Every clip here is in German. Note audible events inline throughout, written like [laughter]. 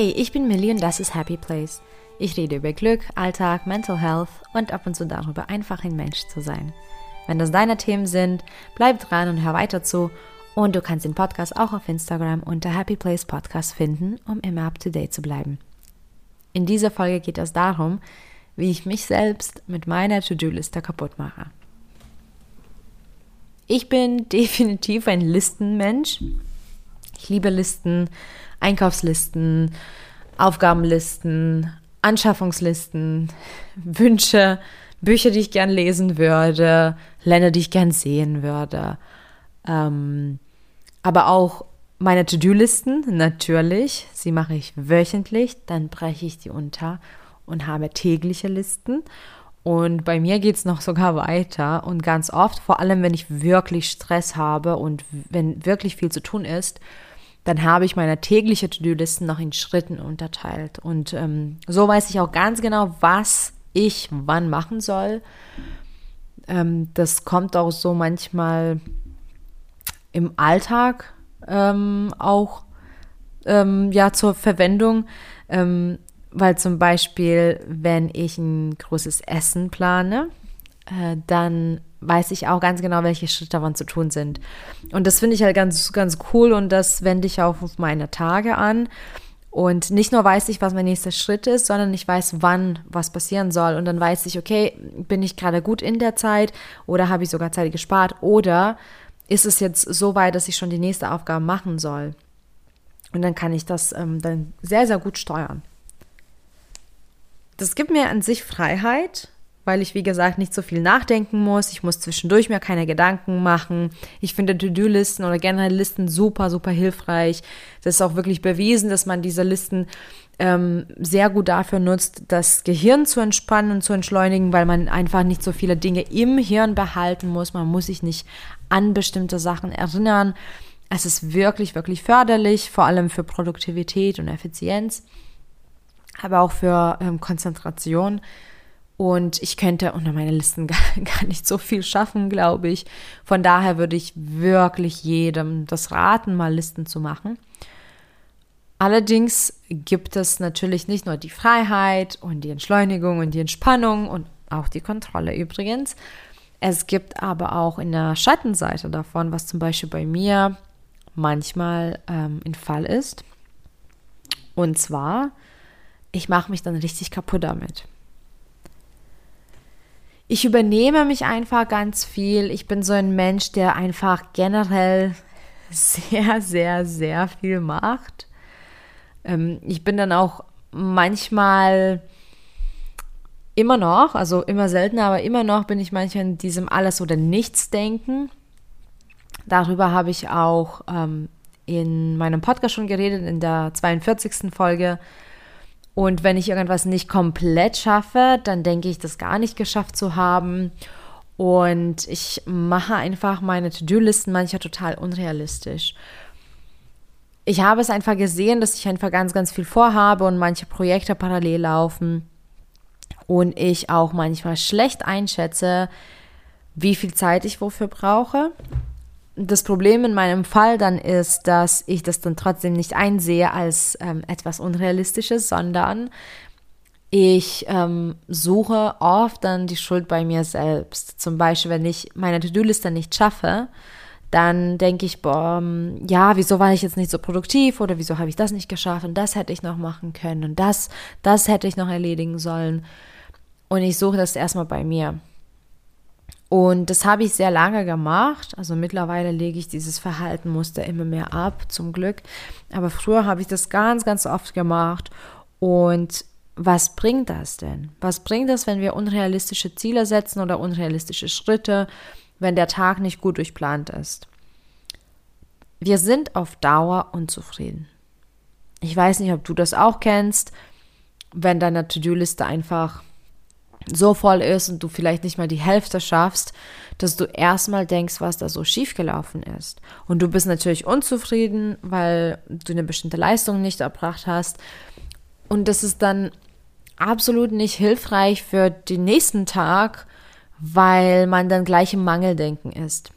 Hey, ich bin Millie und das ist Happy Place. Ich rede über Glück, Alltag, Mental Health und ab und zu darüber, einfach ein Mensch zu sein. Wenn das deine Themen sind, bleib dran und hör weiter zu. Und du kannst den Podcast auch auf Instagram unter Happy Place Podcast finden, um immer up to date zu bleiben. In dieser Folge geht es darum, wie ich mich selbst mit meiner To-Do-Liste kaputt mache. Ich bin [laughs] definitiv ein Listenmensch. Ich liebe Listen, Einkaufslisten, Aufgabenlisten, Anschaffungslisten, Wünsche, Bücher, die ich gern lesen würde, Länder, die ich gern sehen würde. Ähm, aber auch meine To-Do-Listen, natürlich, sie mache ich wöchentlich, dann breche ich die unter und habe tägliche Listen. Und bei mir geht es noch sogar weiter und ganz oft, vor allem wenn ich wirklich Stress habe und wenn wirklich viel zu tun ist, dann habe ich meine tägliche To-Do-Listen noch in Schritten unterteilt. Und ähm, so weiß ich auch ganz genau, was ich wann machen soll. Ähm, das kommt auch so manchmal im Alltag ähm, auch ähm, ja, zur Verwendung. Ähm, weil zum Beispiel, wenn ich ein großes Essen plane, dann weiß ich auch ganz genau, welche Schritte wann zu tun sind. Und das finde ich halt ganz, ganz cool und das wende ich auch auf meine Tage an. Und nicht nur weiß ich, was mein nächster Schritt ist, sondern ich weiß, wann was passieren soll. Und dann weiß ich, okay, bin ich gerade gut in der Zeit oder habe ich sogar Zeit gespart oder ist es jetzt so weit, dass ich schon die nächste Aufgabe machen soll. Und dann kann ich das ähm, dann sehr, sehr gut steuern. Das gibt mir an sich Freiheit, weil ich, wie gesagt, nicht so viel nachdenken muss. Ich muss zwischendurch mir keine Gedanken machen. Ich finde To-Do-Listen oder generell Listen super, super hilfreich. Das ist auch wirklich bewiesen, dass man diese Listen ähm, sehr gut dafür nutzt, das Gehirn zu entspannen und zu entschleunigen, weil man einfach nicht so viele Dinge im Hirn behalten muss. Man muss sich nicht an bestimmte Sachen erinnern. Es ist wirklich, wirklich förderlich, vor allem für Produktivität und Effizienz, aber auch für ähm, Konzentration. Und ich könnte unter meine Listen [laughs] gar, gar nicht so viel schaffen, glaube ich. Von daher würde ich wirklich jedem das raten, mal Listen zu machen. Allerdings gibt es natürlich nicht nur die Freiheit und die Entschleunigung und die Entspannung und auch die Kontrolle übrigens. Es gibt aber auch in der Schattenseite davon, was zum Beispiel bei mir manchmal ähm, ein Fall ist. Und zwar, ich mache mich dann richtig kaputt damit ich übernehme mich einfach ganz viel. Ich bin so ein Mensch, der einfach generell sehr, sehr, sehr viel macht. Ähm, ich bin dann auch manchmal immer noch, also immer seltener, aber immer noch bin ich manchmal in diesem Alles- oder Nichts-Denken. Darüber habe ich auch ähm, in meinem Podcast schon geredet, in der 42. Folge. Und wenn ich irgendwas nicht komplett schaffe, dann denke ich, das gar nicht geschafft zu haben. Und ich mache einfach meine To-Do-Listen manchmal total unrealistisch. Ich habe es einfach gesehen, dass ich einfach ganz, ganz viel vorhabe und manche Projekte parallel laufen. Und ich auch manchmal schlecht einschätze, wie viel Zeit ich wofür brauche das Problem in meinem Fall dann ist, dass ich das dann trotzdem nicht einsehe als ähm, etwas Unrealistisches, sondern ich ähm, suche oft dann die Schuld bei mir selbst. Zum Beispiel, wenn ich meine To-Do-Liste nicht schaffe, dann denke ich, boah, ähm, ja, wieso war ich jetzt nicht so produktiv oder wieso habe ich das nicht geschafft und das hätte ich noch machen können und das, das hätte ich noch erledigen sollen. Und ich suche das erstmal bei mir. Und das habe ich sehr lange gemacht. Also mittlerweile lege ich dieses Verhaltenmuster immer mehr ab, zum Glück. Aber früher habe ich das ganz, ganz oft gemacht. Und was bringt das denn? Was bringt das, wenn wir unrealistische Ziele setzen oder unrealistische Schritte, wenn der Tag nicht gut durchplant ist? Wir sind auf Dauer unzufrieden. Ich weiß nicht, ob du das auch kennst, wenn deine To-Do-Liste einfach so voll ist und du vielleicht nicht mal die Hälfte schaffst, dass du erstmal denkst, was da so schiefgelaufen ist. Und du bist natürlich unzufrieden, weil du eine bestimmte Leistung nicht erbracht hast. Und das ist dann absolut nicht hilfreich für den nächsten Tag, weil man dann gleich im Mangeldenken ist.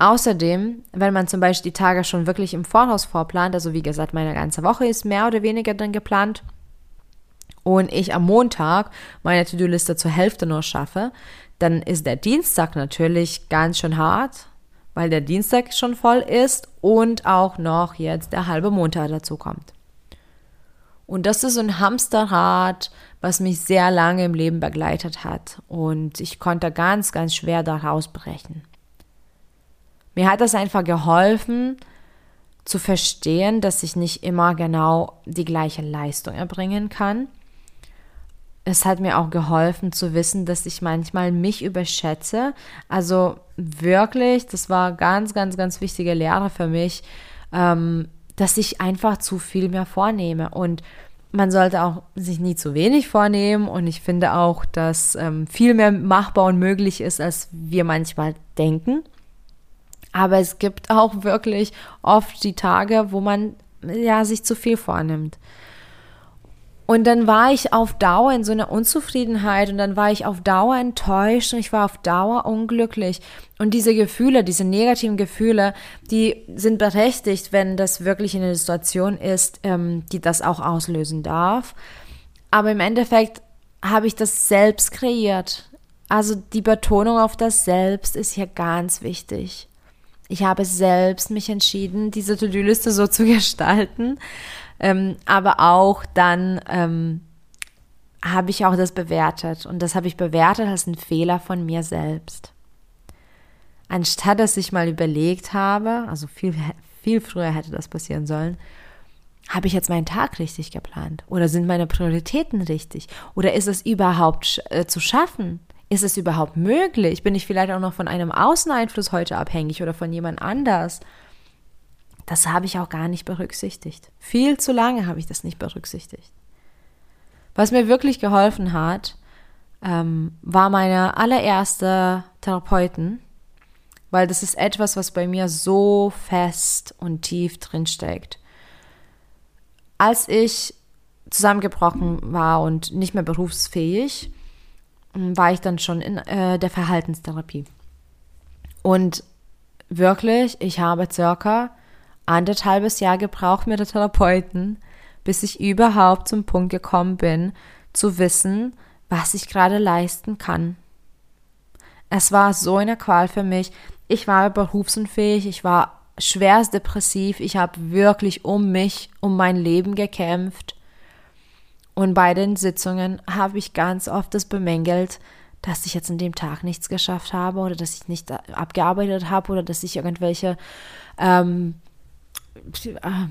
Außerdem, wenn man zum Beispiel die Tage schon wirklich im Voraus vorplant, also wie gesagt, meine ganze Woche ist mehr oder weniger dann geplant und ich am Montag meine To-Do-Liste zur Hälfte nur schaffe, dann ist der Dienstag natürlich ganz schön hart, weil der Dienstag schon voll ist und auch noch jetzt der halbe Montag dazu kommt. Und das ist ein Hamsterrad, was mich sehr lange im Leben begleitet hat. Und ich konnte ganz, ganz schwer daraus brechen. Mir hat das einfach geholfen, zu verstehen, dass ich nicht immer genau die gleiche Leistung erbringen kann. Es hat mir auch geholfen zu wissen, dass ich manchmal mich überschätze. Also wirklich, das war ganz, ganz, ganz wichtige Lehre für mich. Ähm, dass ich einfach zu viel mehr vornehme. Und man sollte auch sich nie zu wenig vornehmen. Und ich finde auch, dass ähm, viel mehr machbar und möglich ist, als wir manchmal denken. Aber es gibt auch wirklich oft die Tage, wo man ja sich zu viel vornimmt. Und dann war ich auf Dauer in so einer Unzufriedenheit und dann war ich auf Dauer enttäuscht und ich war auf Dauer unglücklich. Und diese Gefühle, diese negativen Gefühle, die sind berechtigt, wenn das wirklich eine Situation ist, ähm, die das auch auslösen darf. Aber im Endeffekt habe ich das selbst kreiert. Also die Betonung auf das Selbst ist hier ganz wichtig. Ich habe selbst mich entschieden, diese To-Do-Liste so zu [laughs] gestalten ähm, aber auch dann ähm, habe ich auch das bewertet. Und das habe ich bewertet als einen Fehler von mir selbst. Anstatt dass ich mal überlegt habe, also viel, viel früher hätte das passieren sollen, habe ich jetzt meinen Tag richtig geplant? Oder sind meine Prioritäten richtig? Oder ist es überhaupt äh, zu schaffen? Ist es überhaupt möglich? Bin ich vielleicht auch noch von einem Außeneinfluss heute abhängig oder von jemand anders? Das habe ich auch gar nicht berücksichtigt. Viel zu lange habe ich das nicht berücksichtigt. Was mir wirklich geholfen hat, ähm, war meine allererste Therapeuten, weil das ist etwas, was bei mir so fest und tief drin steckt. Als ich zusammengebrochen war und nicht mehr berufsfähig, war ich dann schon in äh, der Verhaltenstherapie. Und wirklich, ich habe circa anderthalbes Jahr gebraucht mit der Therapeuten, bis ich überhaupt zum Punkt gekommen bin, zu wissen, was ich gerade leisten kann. Es war so eine Qual für mich. Ich war berufsunfähig, ich war schwerst depressiv, ich habe wirklich um mich, um mein Leben gekämpft. Und bei den Sitzungen habe ich ganz oft das bemängelt, dass ich jetzt an dem Tag nichts geschafft habe oder dass ich nicht abgearbeitet habe oder dass ich irgendwelche ähm,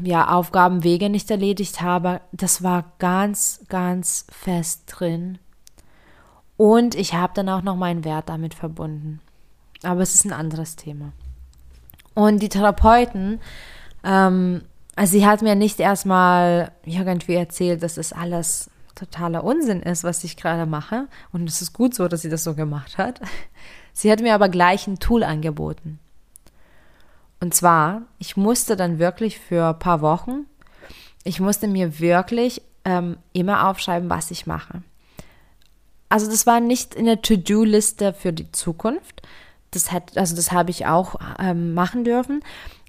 ja, Aufgabenwege nicht erledigt habe, das war ganz, ganz fest drin. Und ich habe dann auch noch meinen Wert damit verbunden. Aber es ist ein anderes Thema. Und die Therapeuten, ähm, also sie hat mir nicht erstmal irgendwie erzählt, dass das alles totaler Unsinn ist, was ich gerade mache. Und es ist gut so, dass sie das so gemacht hat. Sie hat mir aber gleich ein Tool angeboten. Und zwar, ich musste dann wirklich für ein paar Wochen, ich musste mir wirklich ähm, immer aufschreiben, was ich mache. Also das war nicht in der To-Do-Liste für die Zukunft. Das hat, also das habe ich auch ähm, machen dürfen,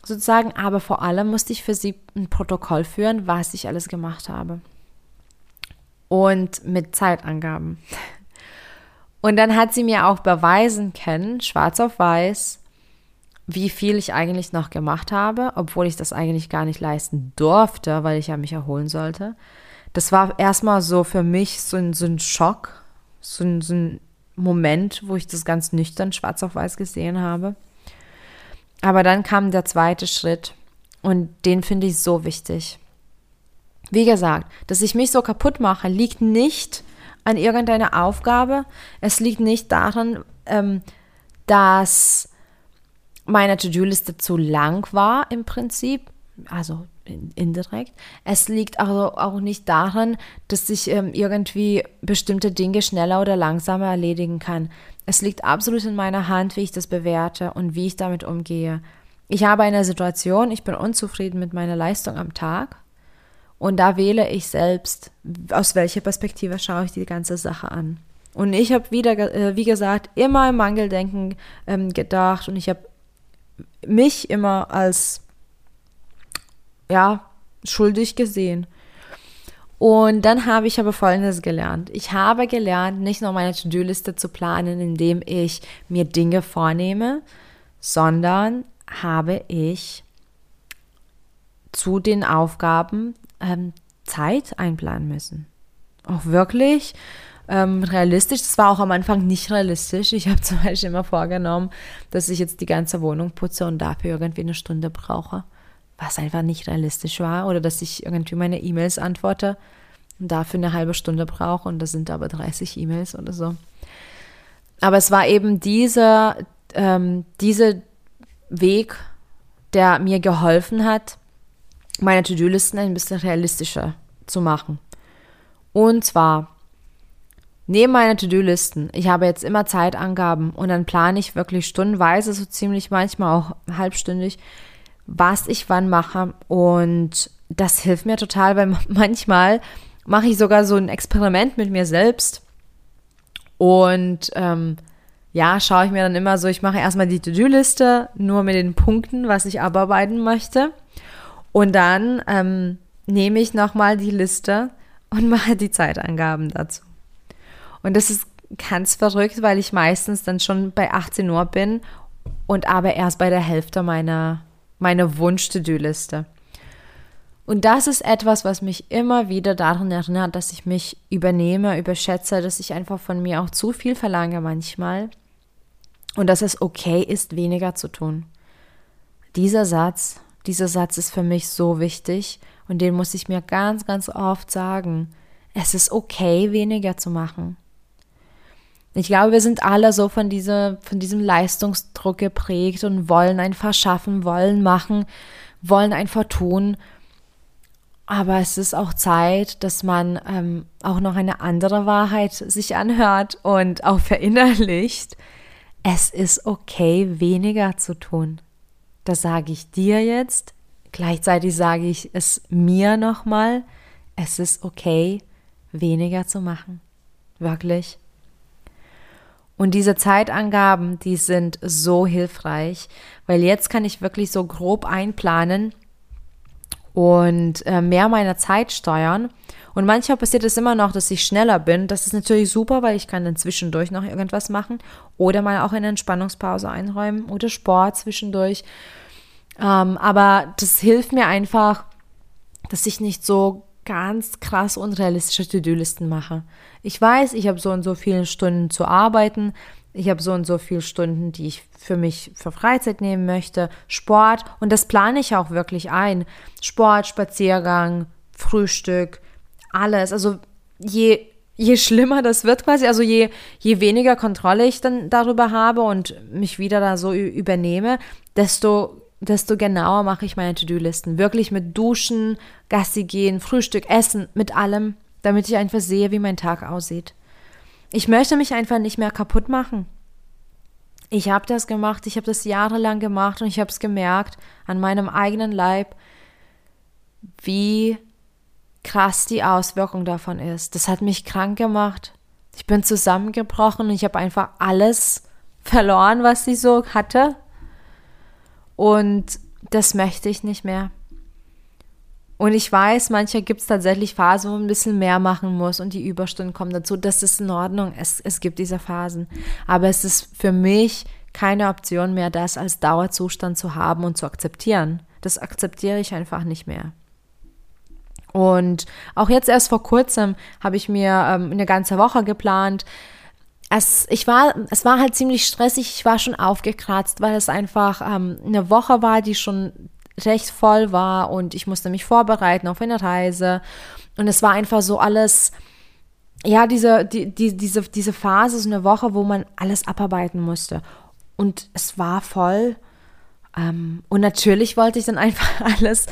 sozusagen. Aber vor allem musste ich für sie ein Protokoll führen, was ich alles gemacht habe. Und mit Zeitangaben. Und dann hat sie mir auch beweisen können, schwarz auf weiß, wie viel ich eigentlich noch gemacht habe, obwohl ich das eigentlich gar nicht leisten durfte, weil ich ja mich erholen sollte. Das war erstmal so für mich so ein, so ein Schock, so ein, so ein Moment, wo ich das ganz nüchtern schwarz auf weiß gesehen habe. Aber dann kam der zweite Schritt und den finde ich so wichtig. Wie gesagt, dass ich mich so kaputt mache, liegt nicht an irgendeiner Aufgabe. Es liegt nicht daran, ähm, dass meine To-Do-Liste zu lang war im Prinzip, also indirekt. Es liegt also auch nicht daran, dass ich ähm, irgendwie bestimmte Dinge schneller oder langsamer erledigen kann. Es liegt absolut in meiner Hand, wie ich das bewerte und wie ich damit umgehe. Ich habe eine Situation, ich bin unzufrieden mit meiner Leistung am Tag und da wähle ich selbst, aus welcher Perspektive schaue ich die ganze Sache an. Und ich habe wieder, äh, wie gesagt, immer im Mangeldenken ähm, gedacht und ich habe mich immer als, ja, schuldig gesehen. Und dann habe ich aber Folgendes gelernt. Ich habe gelernt, nicht nur meine To-Do-Liste zu planen, indem ich mir Dinge vornehme, sondern habe ich zu den Aufgaben ähm, Zeit einplanen müssen. Auch wirklich ähm, realistisch. Das war auch am Anfang nicht realistisch. Ich habe [laughs] zum Beispiel immer vorgenommen, dass ich jetzt die ganze Wohnung putze und dafür irgendwie eine Stunde brauche, was einfach nicht realistisch war. Oder dass ich irgendwie meine E-Mails antworte und dafür eine halbe Stunde brauche und das sind aber 30 E-Mails oder so. Aber es war eben dieser, ähm, dieser Weg, der mir geholfen hat, meine To-Do-Listen ein bisschen realistischer zu machen. Und zwar neben meiner To-Do-Listen, ich habe jetzt immer Zeitangaben und dann plane ich wirklich stundenweise, so ziemlich manchmal auch halbstündig, was ich wann mache. Und das hilft mir total, weil [laughs] manchmal mache ich sogar so ein Experiment mit mir selbst. Und ähm, ja, schaue ich mir dann immer so, ich mache erstmal die To-Do-Liste, nur mit den Punkten, was ich abarbeiten möchte. Und dann ähm, nehme ich nochmal die Liste und [laughs] mache die Zeitangaben dazu. Und das ist ganz verrückt, weil ich meistens dann schon bei 18 Uhr bin und aber erst bei der Hälfte meiner, meiner Wunsch-To-Do-Liste. Und das ist etwas, was mich immer wieder daran erinnert, dass ich mich übernehme, überschätze, dass ich einfach von mir auch zu viel verlange manchmal und dass es okay ist, weniger zu tun. Dieser Satz, dieser Satz ist für mich so wichtig und den muss ich mir ganz, ganz oft sagen. Es ist okay, weniger zu machen. Ich glaube, wir sind alle so von, diese, von diesem Leistungsdruck geprägt und wollen einfach schaffen, wollen machen, wollen einfach tun. Aber es ist auch Zeit, dass man ähm, auch noch eine andere Wahrheit sich anhört und auch verinnerlicht. Es ist okay, weniger zu tun. Das sage ich dir jetzt. Gleichzeitig sage ich es mir nochmal. Es ist okay, weniger zu machen. Wirklich. Und diese Zeitangaben, die sind so hilfreich, weil jetzt kann ich wirklich so grob einplanen, und äh, mehr meiner Zeit steuern. Und manchmal passiert es immer noch, dass ich schneller bin. Das ist natürlich super, weil ich kann dann zwischendurch noch irgendwas machen oder mal auch eine Entspannungspause einräumen oder Sport zwischendurch. Ähm, aber das hilft mir einfach, dass ich nicht so ganz krass unrealistische To-Do-Listen mache. Ich weiß, ich habe so und so viele Stunden zu arbeiten. Ich habe so und so viele Stunden, die ich für mich für Freizeit nehmen möchte, Sport und das plane ich auch wirklich ein. Sport, Spaziergang, Frühstück, alles. Also je, je schlimmer das wird quasi, also je, je weniger Kontrolle ich dann darüber habe und mich wieder da so übernehme, desto, desto genauer mache ich meine To-Do-Listen. Wirklich mit Duschen, Gassi gehen, Frühstück, Essen, mit allem, damit ich einfach sehe, wie mein Tag aussieht. Ich möchte mich einfach nicht mehr kaputt machen. Ich habe das gemacht, ich habe das jahrelang gemacht und ich habe es gemerkt an meinem eigenen Leib, wie krass die Auswirkung davon ist. Das hat mich krank gemacht. Ich bin zusammengebrochen und ich habe einfach alles verloren, was sie so hatte. Und das möchte ich nicht mehr. Und ich weiß, manchmal gibt es tatsächlich Phasen, wo man ein bisschen mehr machen muss und die Überstunden kommen dazu. Das ist in Ordnung. Es, es gibt diese Phasen. Aber es ist für mich keine Option mehr, das als Dauerzustand zu haben und zu akzeptieren. Das akzeptiere ich einfach nicht mehr. Und auch jetzt erst vor kurzem habe ich mir ähm, eine ganze Woche geplant. Es, ich war, es war halt ziemlich stressig. Ich war schon aufgekratzt, weil es einfach ähm, eine Woche war, die schon recht voll war und ich musste mich vorbereiten auf eine Reise. Und es war einfach so alles, ja, diese, die, die, diese, diese Phase, so eine Woche, wo man alles abarbeiten musste. Und es war voll. Ähm, und natürlich wollte ich dann [laughs] einfach alles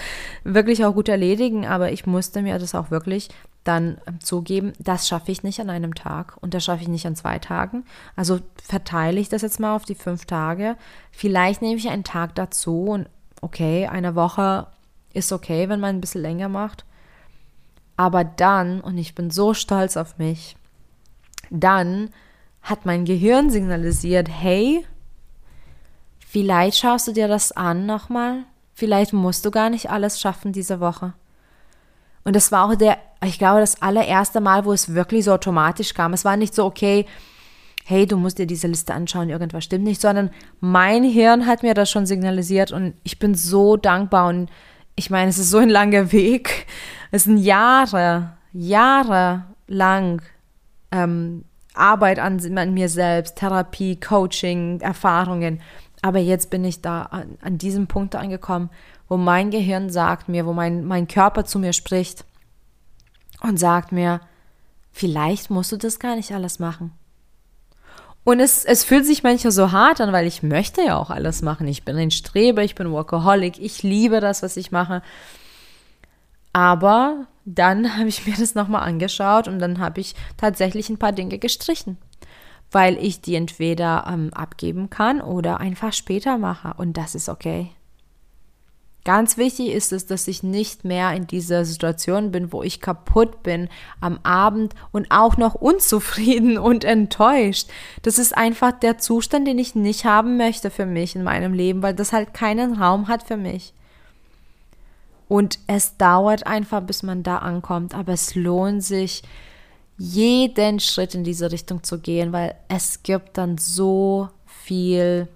wirklich auch gut erledigen, aber ich musste mir das auch wirklich dann ähm, zugeben, das schaffe ich nicht an einem Tag und das schaffe ich nicht an zwei Tagen. Also verteile ich das jetzt mal auf die fünf Tage. Vielleicht nehme ich einen Tag dazu und okay, eine Woche ist okay, wenn man ein bisschen länger macht. Aber dann, und ich bin so stolz auf mich, dann hat mein Gehirn signalisiert, hey, vielleicht schaust du dir das an nochmal. Vielleicht musst du gar nicht alles schaffen diese Woche. Und das war auch der, ich glaube, das allererste Mal, wo es wirklich so automatisch kam. Es war nicht so, okay, hey, du musst dir diese Liste anschauen, irgendwas stimmt nicht, sondern mein Hirn hat mir das schon signalisiert und ich bin so dankbar und ich meine, es ist so ein langer [laughs] Weg. Es sind Jahre, Jahre lang ähm, Arbeit an, an, mir selbst, Therapie, Coaching, Erfahrungen. Aber jetzt bin ich da an, an diesem Punkt angekommen, wo mein Gehirn sagt mir, wo mein, mein Körper zu mir spricht und sagt mir, vielleicht musst du das gar nicht alles machen. Und es, es fühlt sich manchmal so hart an, weil ich möchte ja auch alles machen. Ich bin ein Streber, ich bin Workaholic, ich liebe das, was ich mache. Aber dann [laughs] habe ich mir das nochmal angeschaut und dann habe ich tatsächlich ein paar Dinge gestrichen, weil ich die entweder ähm, abgeben kann oder einfach später mache. Und das ist okay. Ganz wichtig ist es, dass ich nicht mehr in dieser Situation bin, wo ich kaputt bin am Abend und auch noch unzufrieden [laughs] und enttäuscht. Das ist einfach der Zustand, den ich nicht haben möchte für mich in meinem Leben, weil das halt keinen Raum hat für mich. Und es dauert einfach, bis man da ankommt, aber es lohnt sich, jeden Schritt in diese Richtung zu gehen, weil es gibt dann so viel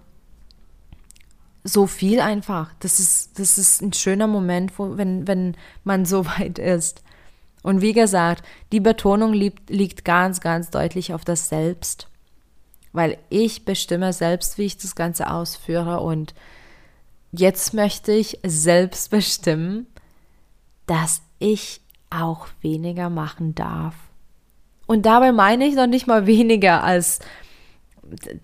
so viel einfach. Das ist, das ist ein schöner Moment, wo, wenn, wenn man so [laughs] weit ist. Und wie gesagt, die Betonung liegt, liegt ganz, ganz deutlich auf das Selbst. Weil ich bestimme selbst, wie ich das Ganze ausführe. Und jetzt möchte ich selbst bestimmen, dass ich auch weniger machen darf. Und dabei meine ich noch nicht mal weniger als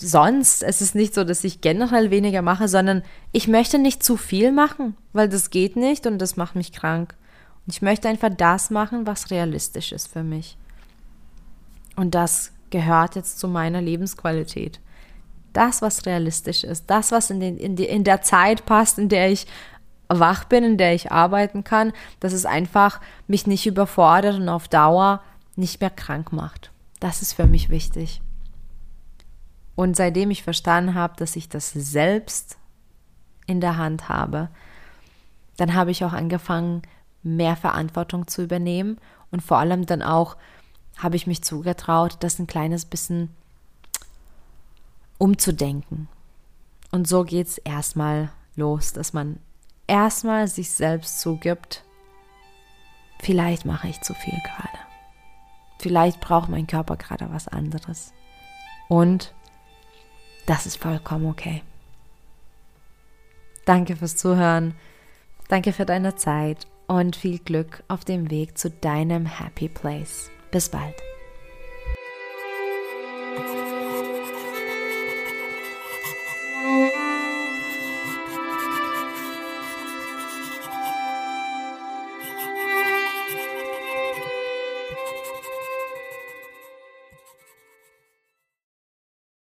sonst, es ist nicht so, dass ich generell weniger mache, sondern ich möchte nicht zu viel machen, weil das geht nicht und das macht mich krank. Und ich möchte einfach das machen, was realistisch ist für mich. Und das gehört jetzt zu meiner Lebensqualität. Das, was realistisch ist, das, was in, den, in, die, in der Zeit passt, in der ich wach bin, in der ich arbeiten kann, dass es einfach mich nicht überfordert und auf Dauer nicht mehr krank macht. Das ist für mich wichtig. Und seitdem ich verstanden habe, dass ich das selbst in der Hand habe, dann habe ich auch angefangen, mehr Verantwortung zu übernehmen und vor allem dann auch habe ich mich zugetraut, das ein kleines bisschen umzudenken. Und so geht es erstmal los, dass man erstmal sich selbst zugibt, vielleicht mache ich zu viel gerade. Vielleicht braucht mein Körper gerade was anderes. Und das ist vollkommen okay. Danke fürs Zuhören. Danke für deine Zeit und viel Glück auf dem Weg zu deinem Happy Place. Bis bald.